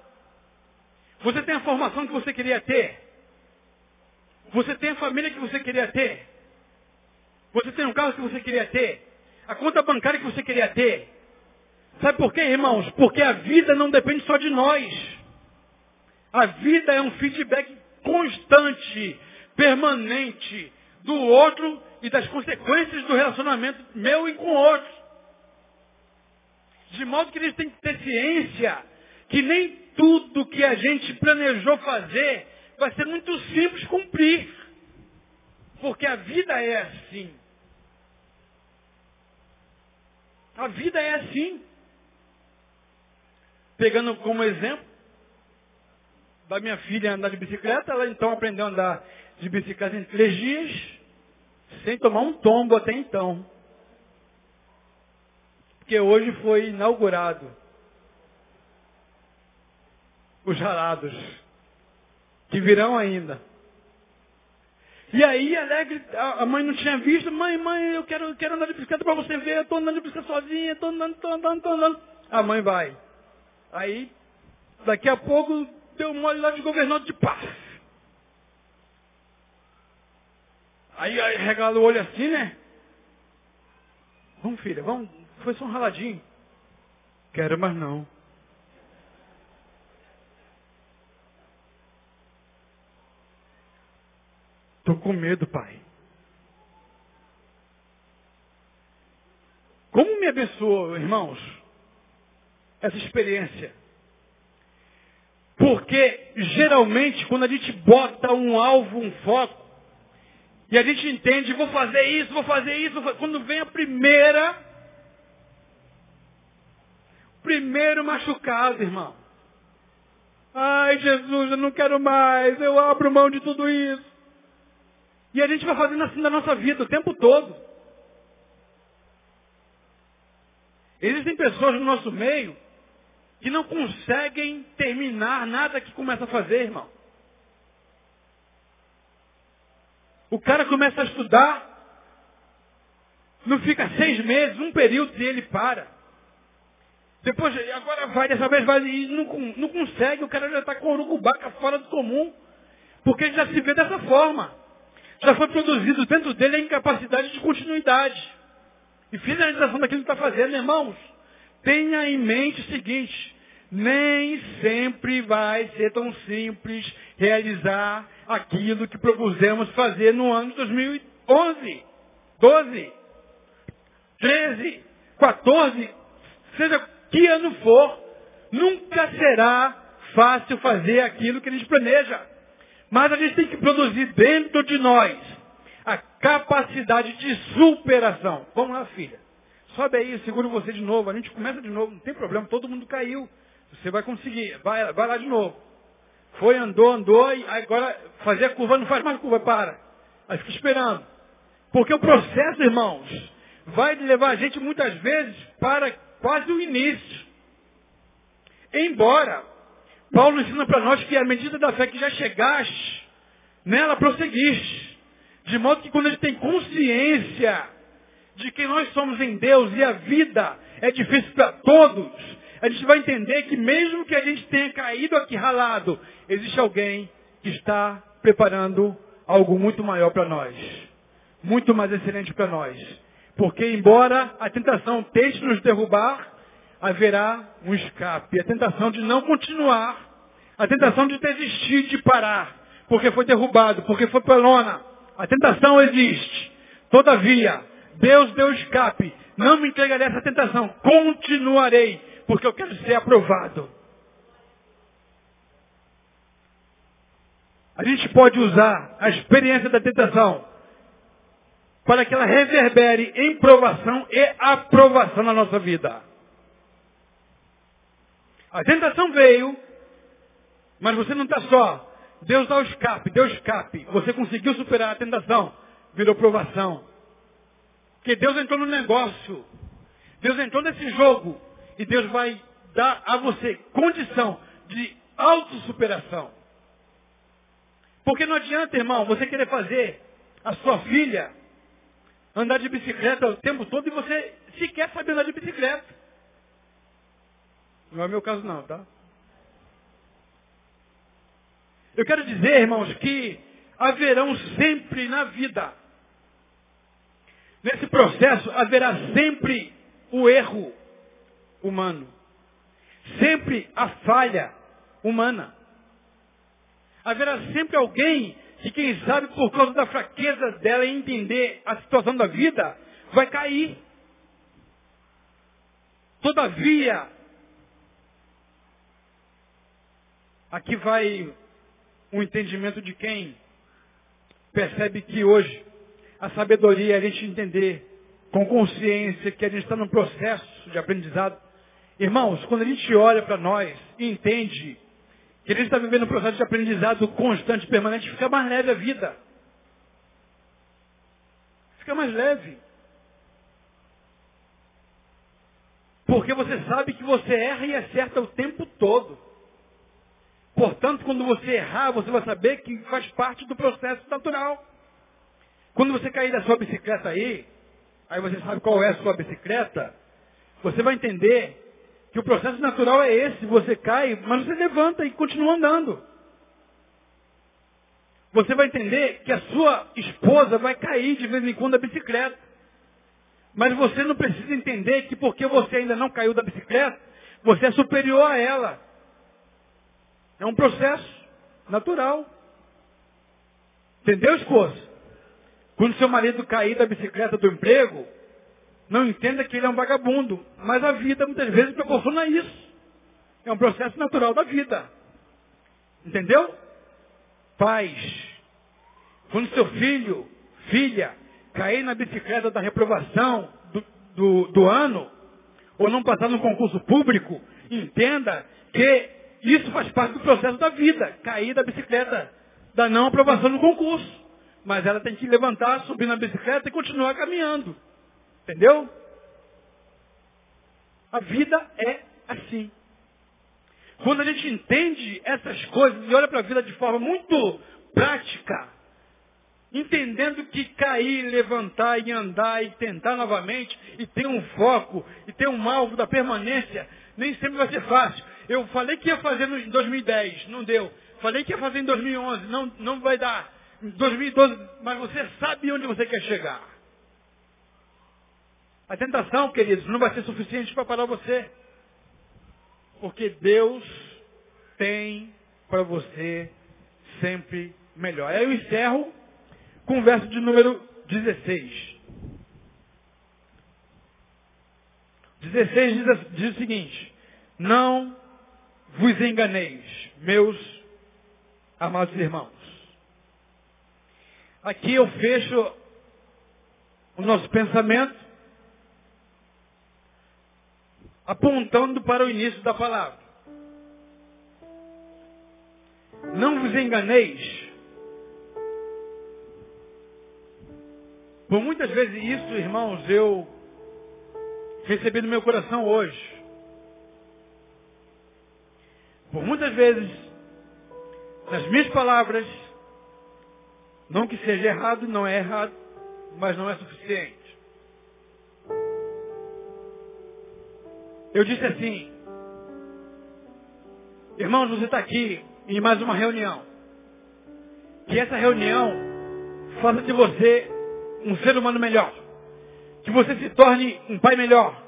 Você tem a formação que você queria ter? Você tem a família que você queria ter? Você tem um carro que você queria ter? A conta bancária que você queria ter? Sabe por quê, irmãos? Porque a vida não depende só de nós. A vida é um feedback constante, permanente, do outro e das consequências do relacionamento meu e com o outro. De modo que eles têm que ter ciência que nem tudo que a gente planejou fazer vai ser muito simples cumprir. Porque a vida é assim. A vida é assim. Pegando como exemplo da minha filha andar de bicicleta, ela então aprendeu a andar de bicicleta em três dias, sem tomar um tombo até então. Porque hoje foi inaugurado os jarados que virão ainda. E aí, alegre, a mãe não tinha visto, mãe, mãe, eu quero, eu quero andar de bicicleta para você ver, eu estou andando de bicicleta sozinha, estou andando, estou andando, estou andando. A mãe vai. Aí, daqui a pouco, deu mole lá de governante de paz. Aí, aí regala o olho assim, né? Vamos, filha, vamos. Foi só um raladinho. Quero, mas não. Estou com medo, pai. Como me abençoou, irmãos, essa experiência? Porque geralmente quando a gente bota um alvo, um foco, e a gente entende, vou fazer isso, vou fazer isso, vou fazer... quando vem a primeira, primeiro machucado, irmão. Ai, Jesus, eu não quero mais, eu abro mão de tudo isso. E a gente vai fazendo assim na nossa vida o tempo todo. Existem pessoas no nosso meio que não conseguem terminar nada que começa a fazer, irmão. O cara começa a estudar, Não fica seis meses, um período e ele para. Depois, agora vai, dessa vez vai e não, não consegue, o cara já está com urucubaca fora do comum. Porque já se vê dessa forma. Já foi produzido dentro dele a incapacidade de continuidade. E finalização daquilo que está fazendo, irmãos. Tenha em mente o seguinte, nem sempre vai ser tão simples realizar aquilo que propusemos fazer no ano de 2011, 12, 13, 14, seja que ano for, nunca será fácil fazer aquilo que a gente planeja. Mas a gente tem que produzir dentro de nós a capacidade de superação. Vamos lá, filha. Sobe aí, seguro você de novo. A gente começa de novo, não tem problema, todo mundo caiu. Você vai conseguir. Vai, vai lá de novo. Foi, andou, andou, e agora fazer a curva não faz mais curva, para. Aí fica esperando. Porque o processo, irmãos, vai levar a gente muitas vezes para quase o início. Embora Paulo ensina para nós que a medida da fé que já chegaste, nela prosseguiste. De modo que quando a gente tem consciência de que nós somos em Deus e a vida é difícil para todos, a gente vai entender que mesmo que a gente tenha caído aqui ralado, existe alguém que está preparando algo muito maior para nós. Muito mais excelente para nós. Porque embora a tentação tente nos derrubar, haverá um escape. A tentação de não continuar. A tentação de desistir, de parar. Porque foi derrubado, porque foi pelona. A tentação existe. Todavia, Deus deu escape. Não me entregarei a essa tentação. Continuarei porque eu quero ser aprovado. A gente pode usar a experiência da tentação para que ela reverbere em provação e aprovação na nossa vida. A tentação veio, mas você não está só. Deus dá o escape, deu escape. Você conseguiu superar a tentação, virou provação. Porque Deus entrou no negócio. Deus entrou nesse jogo. E Deus vai dar a você condição de autossuperação. Porque não adianta, irmão, você querer fazer a sua filha andar de bicicleta o tempo todo e você sequer saber andar de bicicleta. Não é o meu caso não, tá? Eu quero dizer, irmãos, que haverão sempre na vida, nesse processo, haverá sempre o erro humano. Sempre a falha humana. Haverá sempre alguém que, quem sabe, por causa da fraqueza dela em entender a situação da vida, vai cair. Todavia, aqui vai o um entendimento de quem percebe que hoje a sabedoria é a gente entender com consciência que a gente está num processo de aprendizado Irmãos, quando a gente olha para nós e entende que a gente está vivendo um processo de aprendizado constante, permanente, fica mais leve a vida. Fica mais leve. Porque você sabe que você erra e acerta o tempo todo. Portanto, quando você errar, você vai saber que faz parte do processo natural. Quando você cair da sua bicicleta aí, aí você sabe qual é a sua bicicleta, você vai entender que o processo natural é esse, você cai, mas você levanta e continua andando. Você vai entender que a sua esposa vai cair de vez em quando da bicicleta. Mas você não precisa entender que porque você ainda não caiu da bicicleta, você é superior a ela. É um processo natural. Entendeu, esposa? Quando seu marido cair da bicicleta do emprego, não entenda que ele é um vagabundo. Mas a vida muitas vezes proporciona isso. É um processo natural da vida. Entendeu? Pais. Quando seu filho, filha, cair na bicicleta da reprovação do, do, do ano, ou não passar no concurso público, entenda que isso faz parte do processo da vida. Cair da bicicleta da não aprovação no concurso. Mas ela tem que levantar, subir na bicicleta e continuar caminhando. Entendeu? A vida é assim. Quando a gente entende essas coisas e olha para a vida de forma muito prática, entendendo que cair, levantar e andar e tentar novamente e ter um foco e ter um alvo da permanência, nem sempre vai ser fácil. Eu falei que ia fazer em 2010, não deu. Falei que ia fazer em 2011, não, não vai dar. Em 2012, mas você sabe onde você quer chegar. A tentação, queridos, não vai ser suficiente para parar você. Porque Deus tem para você sempre melhor. Aí eu encerro com o verso de número 16. 16 diz, diz o seguinte, não vos enganeis, meus amados irmãos. Aqui eu fecho o nosso pensamento apontando para o início da palavra. Não vos enganeis Por muitas vezes isso, irmãos, eu recebi no meu coração hoje. Por muitas vezes, nas minhas palavras, não que seja errado, não é errado, mas não é suficiente. Eu disse assim, irmãos, você está aqui em mais uma reunião. Que essa reunião faça de você um ser humano melhor. Que você se torne um pai melhor,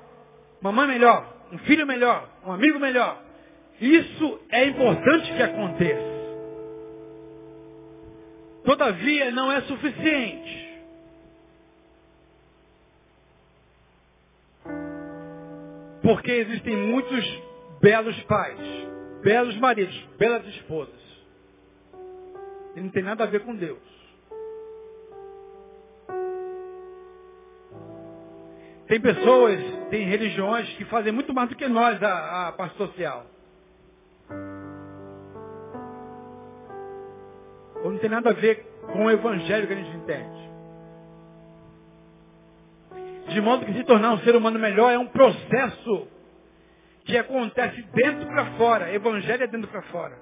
uma mãe melhor, um filho melhor, um amigo melhor. Isso é importante que aconteça. Todavia, não é suficiente. Porque existem muitos belos pais, belos maridos, belas esposas. E não tem nada a ver com Deus. Tem pessoas, tem religiões que fazem muito mais do que nós a, a parte social. Ou não tem nada a ver com o evangelho que a gente entende. De modo que se tornar um ser humano melhor é um processo que acontece dentro para fora. Evangelho é dentro para fora.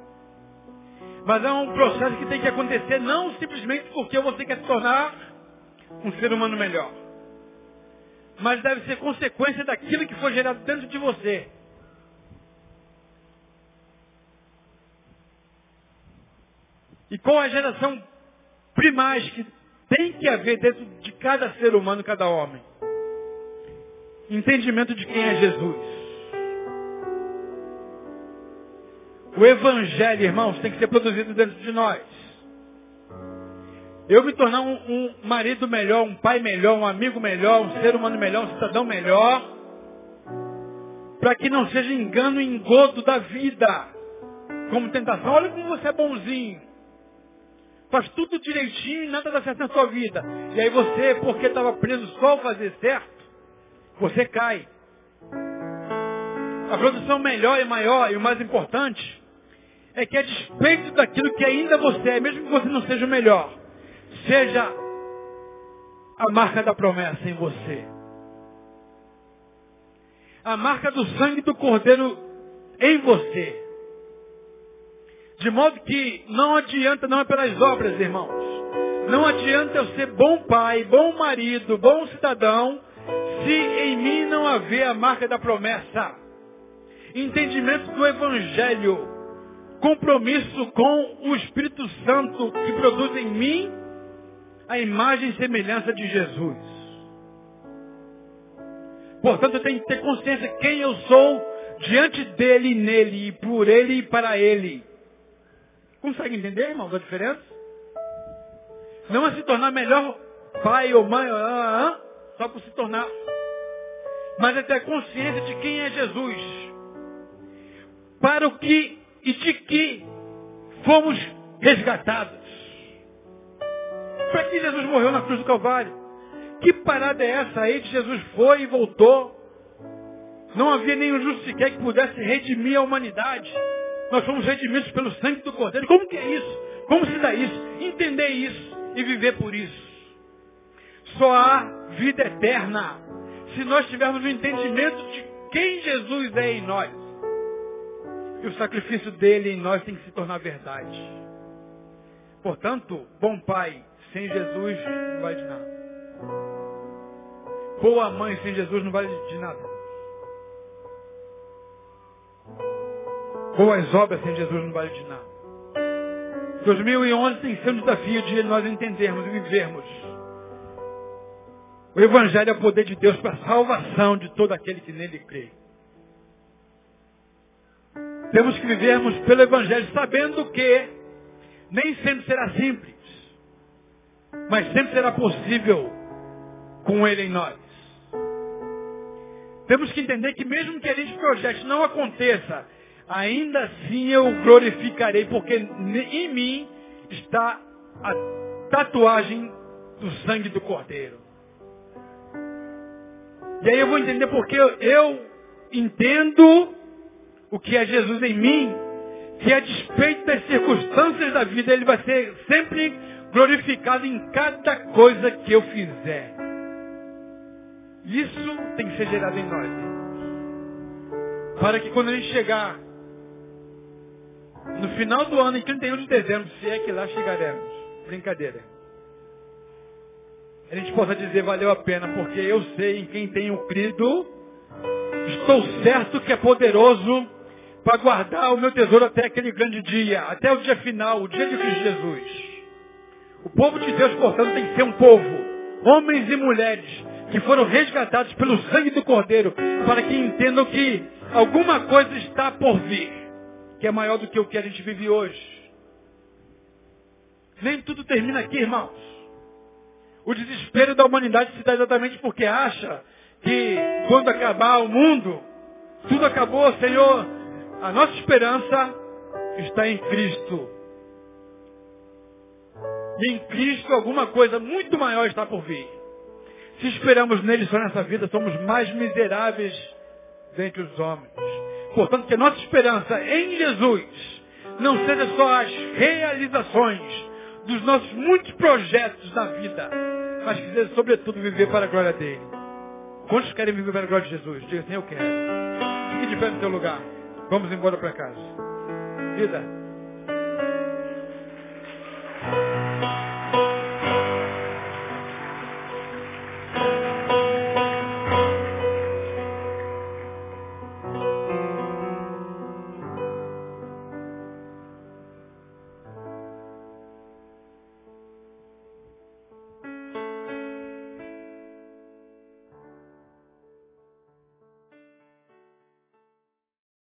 Mas é um processo que tem que acontecer não simplesmente porque você quer se tornar um ser humano melhor mas deve ser consequência daquilo que foi gerado dentro de você. E com a geração primais que tem que haver dentro de cada ser humano, cada homem. Entendimento de quem é Jesus. O Evangelho, irmãos, tem que ser produzido dentro de nós. Eu me tornar um, um, marido melhor, um pai melhor, um amigo melhor, um ser humano melhor, um cidadão melhor, para que não seja engano e engodo da vida, como tentação. Olha como você é bonzinho. Faz tudo direitinho e nada dá certo na sua vida. E aí você, porque estava preso só ao fazer certo, você cai. A produção melhor e maior e o mais importante é que a despeito daquilo que ainda você é, mesmo que você não seja o melhor, seja a marca da promessa em você. A marca do sangue do Cordeiro em você. De modo que não adianta, não é pelas obras, irmãos. Não adianta eu ser bom pai, bom marido, bom cidadão, se em mim não haver a marca da promessa. Entendimento do Evangelho. Compromisso com o Espírito Santo que produz em mim a imagem e semelhança de Jesus. Portanto, eu tenho que ter consciência quem eu sou diante dele nele, e por ele e para ele. Consegue entender, irmão, a diferença? Não é se tornar melhor pai ou mãe, ah, ah, ah, só por se tornar. Mas é ter consciência de quem é Jesus. Para o que e de que fomos resgatados. Para que Jesus morreu na cruz do Calvário? Que parada é essa aí que Jesus foi e voltou? Não havia nenhum justo sequer que pudesse redimir a humanidade. Nós fomos redimidos pelo sangue do Cordeiro. Como que é isso? Como se dá isso? Entender isso e viver por isso. Só há vida eterna se nós tivermos o entendimento de quem Jesus é em nós. E o sacrifício dele em nós tem que se tornar verdade. Portanto, bom pai sem Jesus não vale de nada. Boa mãe sem Jesus não vale de nada. Boas obras sem Jesus não vale de nada. 2011 tem sido um desafio de nós entendermos e vivermos. O Evangelho é o poder de Deus para a salvação de todo aquele que nele crê. Temos que vivermos pelo Evangelho sabendo que nem sempre será simples, mas sempre será possível com Ele em nós. Temos que entender que mesmo que a gente projete não aconteça, ainda assim eu glorificarei, porque em mim está a tatuagem do sangue do Cordeiro. E aí eu vou entender porque eu entendo o que é Jesus em mim, que a despeito das circunstâncias da vida, ele vai ser sempre glorificado em cada coisa que eu fizer. Isso tem que ser gerado em nós. Para que quando a gente chegar no final do ano, em 31 de dezembro, se é que lá chegaremos. Brincadeira. A gente possa dizer, valeu a pena, porque eu sei em quem tenho crido, estou certo que é poderoso para guardar o meu tesouro até aquele grande dia, até o dia final, o dia de Cristo Jesus. O povo de Deus, portanto, tem que ser um povo, homens e mulheres, que foram resgatados pelo sangue do Cordeiro, para que entendam que alguma coisa está por vir que é maior do que o que a gente vive hoje. Nem tudo termina aqui, irmãos. O desespero da humanidade se dá exatamente porque acha que quando acabar o mundo, tudo acabou, Senhor. A nossa esperança está em Cristo. E em Cristo alguma coisa muito maior está por vir. Se esperamos nele só nessa vida, somos mais miseráveis dentre os homens. Portanto, que a nossa esperança em Jesus não seja só as realizações dos nossos muitos projetos na vida, mas que sobretudo, viver para a glória dele. Quantos querem viver para a glória de Jesus? Diga assim, eu quero. Fique de pé no seu lugar. Vamos embora para casa. Vida.